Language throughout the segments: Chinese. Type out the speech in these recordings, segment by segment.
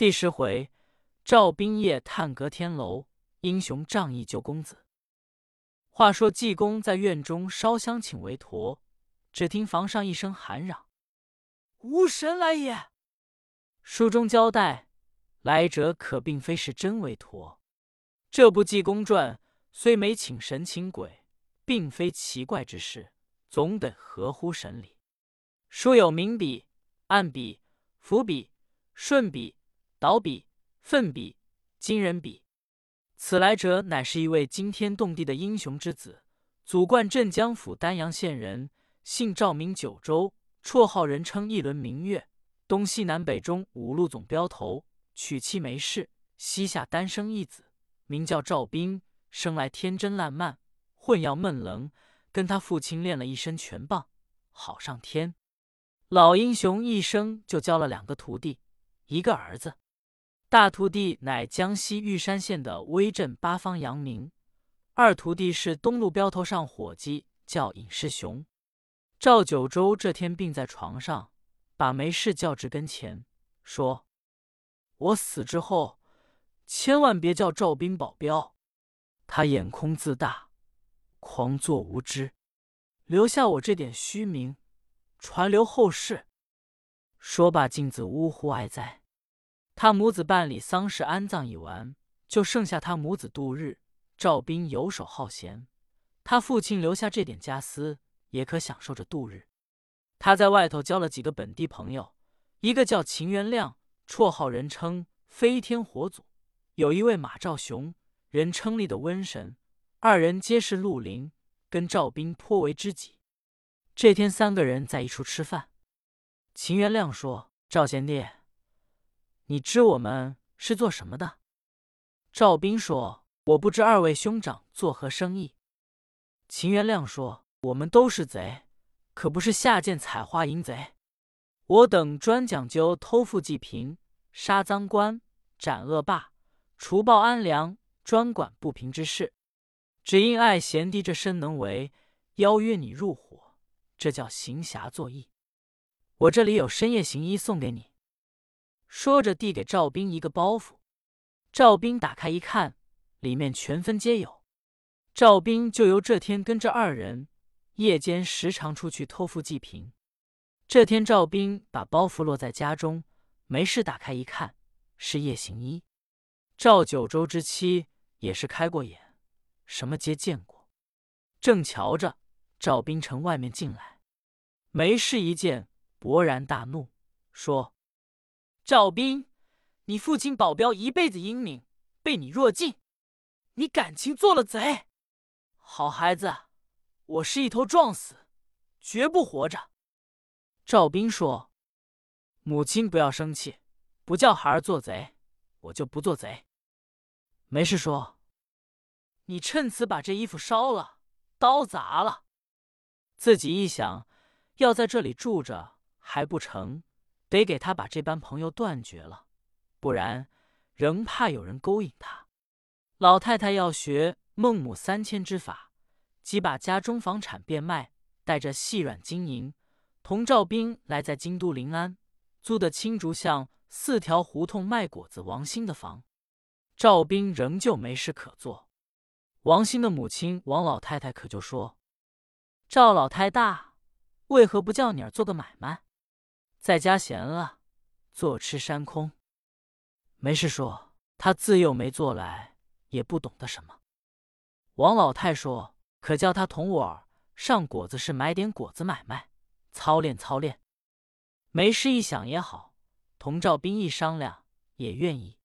第十回，赵兵夜探阁天楼，英雄仗义救公子。话说济公在院中烧香请韦陀，只听房上一声喊嚷：“无神来也！”书中交代，来者可并非是真韦陀。这部济公传虽没请神请鬼，并非奇怪之事，总得合乎神理。书有明笔、暗笔、伏笔、顺笔。倒笔、奋笔、惊人笔，此来者乃是一位惊天动地的英雄之子，祖贯镇江府丹阳县人，姓赵，名九州，绰号人称一轮明月，东西南北中五路总镖头，娶妻没事，膝下单生一子，名叫赵兵，生来天真烂漫，混要闷棱，跟他父亲练了一身拳棒，好上天。老英雄一生就教了两个徒弟，一个儿子。大徒弟乃江西玉山县的威震八方扬名，二徒弟是东路镖头上伙计，叫尹世雄。赵九州这天病在床上，把梅氏叫至跟前，说：“我死之后，千万别叫赵兵保镖，他眼空自大，狂作无知，留下我这点虚名，传留后世。”说罢，径自呜呼哀哉。他母子办理丧事安葬已完，就剩下他母子度日。赵斌游手好闲，他父亲留下这点家私，也可享受着度日。他在外头交了几个本地朋友，一个叫秦元亮，绰号人称飞天火祖；有一位马兆雄，人称立的瘟神。二人皆是绿林，跟赵斌颇为知己。这天，三个人在一处吃饭。秦元亮说：“赵贤弟。”你知我们是做什么的？赵斌说：“我不知二位兄长作何生意。”秦元亮说：“我们都是贼，可不是下贱采花淫贼。我等专讲究偷富济贫、杀赃官、斩恶霸、除暴安良，专管不平之事。只因爱贤弟这身能为，邀约你入伙，这叫行侠作义。我这里有深夜行医送给你。”说着，递给赵兵一个包袱。赵兵打开一看，里面全分皆有。赵兵就由这天跟着二人，夜间时常出去偷富济贫。这天，赵兵把包袱落在家中，没事打开一看，是夜行衣。赵九州之妻也是开过眼，什么皆见过。正瞧着，赵兵从外面进来，没事一见，勃然大怒，说。赵斌，你父亲保镖一辈子英明，被你弱尽，你感情做了贼。好孩子，我是一头撞死，绝不活着。赵斌说：“母亲不要生气，不叫孩儿做贼，我就不做贼。”没事说：“你趁此把这衣服烧了，刀砸了。”自己一想，要在这里住着还不成。得给他把这般朋友断绝了，不然仍怕有人勾引他。老太太要学孟母三迁之法，即把家中房产变卖，带着细软金银，同赵兵来在京都临安租的青竹巷四条胡同卖果子王兴的房。赵兵仍旧没事可做。王兴的母亲王老太太可就说：“赵老太大，为何不叫你儿做个买卖？”在家闲了，坐吃山空，没事说。他自幼没做来，也不懂得什么。王老太说：“可叫他同我上果子市买点果子买卖，操练操练。”没事一想也好，同赵兵一商量，也愿意。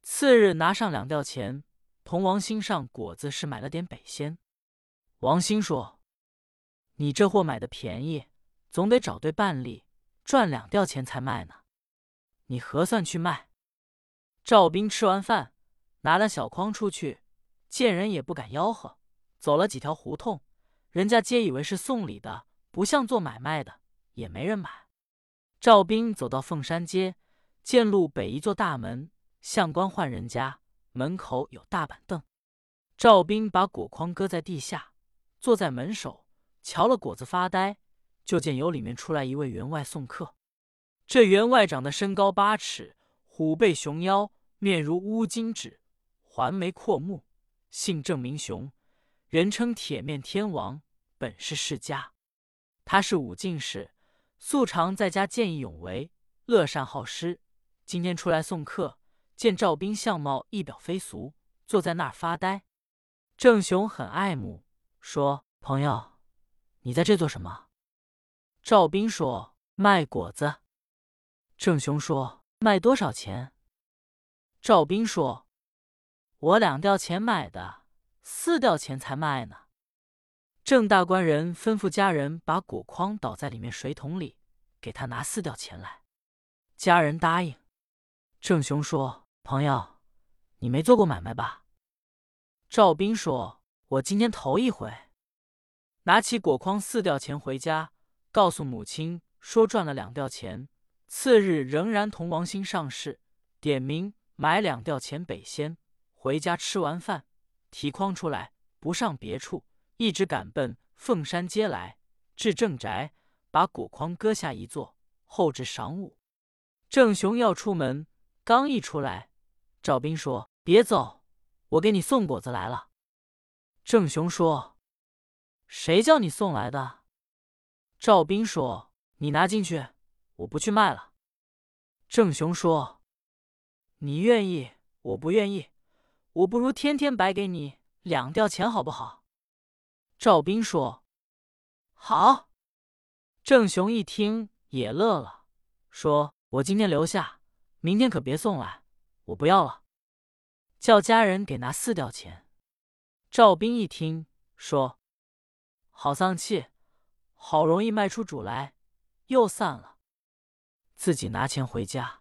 次日拿上两吊钱，同王兴上果子市买了点北鲜。王兴说：“你这货买的便宜，总得找对半利。”赚两吊钱才卖呢，你核算去卖。赵兵吃完饭，拿了小筐出去，见人也不敢吆喝。走了几条胡同，人家皆以为是送礼的，不像做买卖的，也没人买。赵兵走到凤山街，见路北一座大门，相官换人家，门口有大板凳。赵兵把果筐搁在地下，坐在门首，瞧了果子发呆。就见由里面出来一位员外送客，这员外长得身高八尺，虎背熊腰，面如乌金纸，环眉阔目，姓郑名雄，人称铁面天王，本是世家。他是武进士，素常在家见义勇为，乐善好施。今天出来送客，见赵兵相貌一表非俗，坐在那儿发呆。郑雄很爱慕，说：“朋友，你在这做什么？”赵兵说：“卖果子。”郑雄说：“卖多少钱？”赵兵说：“我两吊钱买的，四吊钱才卖呢。”郑大官人吩咐家人把果筐倒在里面水桶里，给他拿四吊钱来。家人答应。郑雄说：“朋友，你没做过买卖吧？”赵兵说：“我今天头一回。”拿起果筐四吊钱回家。告诉母亲说赚了两吊钱，次日仍然同王兴上市，点名买两吊钱北仙。回家吃完饭，提筐出来，不上别处，一直赶奔凤山街来，至正宅，把果筐搁下一坐。后至晌午，郑雄要出门，刚一出来，赵斌说：“别走，我给你送果子来了。”郑雄说：“谁叫你送来的？”赵斌说：“你拿进去，我不去卖了。”郑雄说：“你愿意，我不愿意，我不如天天白给你两吊钱，好不好？”赵斌说：“好。”郑雄一听也乐了，说：“我今天留下，明天可别送来，我不要了。”叫家人给拿四吊钱。赵斌一听说：“好丧气。”好容易卖出主来，又散了。自己拿钱回家，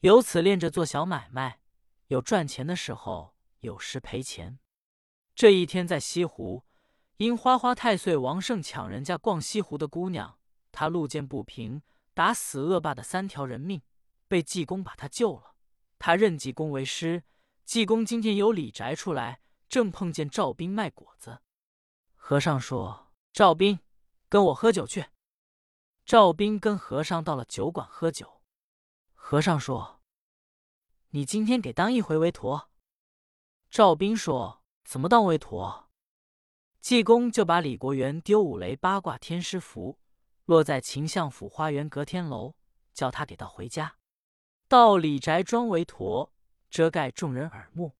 由此练着做小买卖，有赚钱的时候，有时赔钱。这一天在西湖，因花花太岁王胜抢人家逛西湖的姑娘，他路见不平，打死恶霸的三条人命，被济公把他救了。他认济公为师。济公今天由李宅出来，正碰见赵斌卖果子。和尚说：“赵斌。”跟我喝酒去。赵斌跟和尚到了酒馆喝酒。和尚说：“你今天给当一回为陀。”赵斌说：“怎么当为陀？”济公就把李国元丢五雷八卦天师符，落在秦相府花园隔天楼，叫他给到回家，到李宅装为陀，遮盖众人耳目。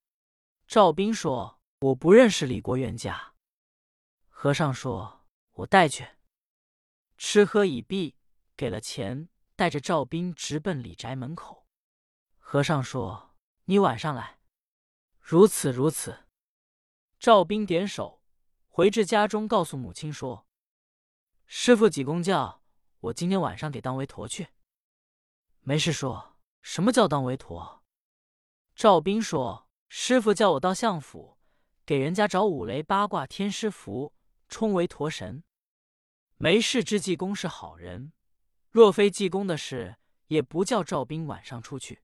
赵斌说：“我不认识李国元家。”和尚说：“我带去。”吃喝已毕，给了钱，带着赵斌直奔李宅门口。和尚说：“你晚上来。”如此如此。赵斌点手，回至家中，告诉母亲说：“师傅济公叫我今天晚上给当为陀去。”没事说：“什么叫当为陀？”赵斌说：“师傅叫我到相府，给人家找五雷八卦天师符，充为陀神。”没事之济公是好人，若非济公的事，也不叫赵斌晚上出去。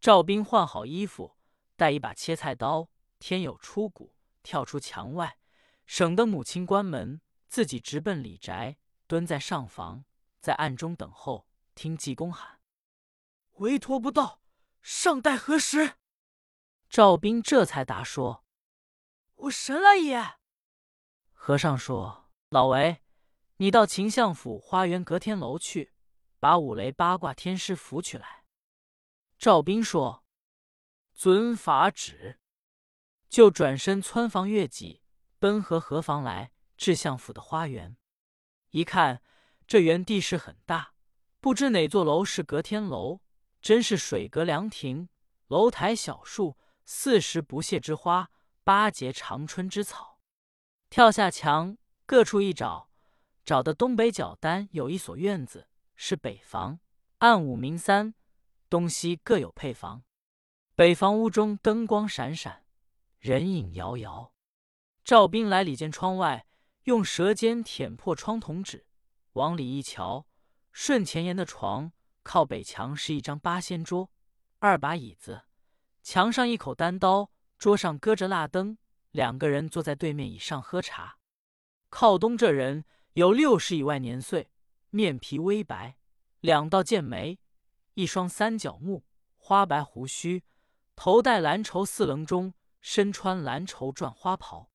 赵斌换好衣服，带一把切菜刀，天有出谷，跳出墙外，省得母亲关门，自己直奔李宅，蹲在上房，在暗中等候，听济公喊：“韦陀不到，尚待何时？”赵斌这才答说：“我神来也。”和尚说：“老韦。”你到秦相府花园隔天楼去，把五雷八卦天师符取来。赵斌说：“遵法旨。”就转身蹿房越脊，奔河河房来，至相府的花园。一看，这园地势很大，不知哪座楼是隔天楼，真是水阁凉亭，楼台小树，四时不谢之花，八节长春之草。跳下墙，各处一找。找的东北角单有一所院子，是北房，暗五明三，东西各有配房。北房屋中灯光闪闪，人影摇摇。赵斌来里间窗外，用舌尖舔破窗筒纸，往里一瞧，顺前沿的床，靠北墙是一张八仙桌，二把椅子，墙上一口单刀，桌上搁着蜡灯，两个人坐在对面椅上喝茶。靠东这人。有六十以外年岁，面皮微白，两道剑眉，一双三角目，花白胡须，头戴蓝绸四棱中，身穿蓝绸缎花袍。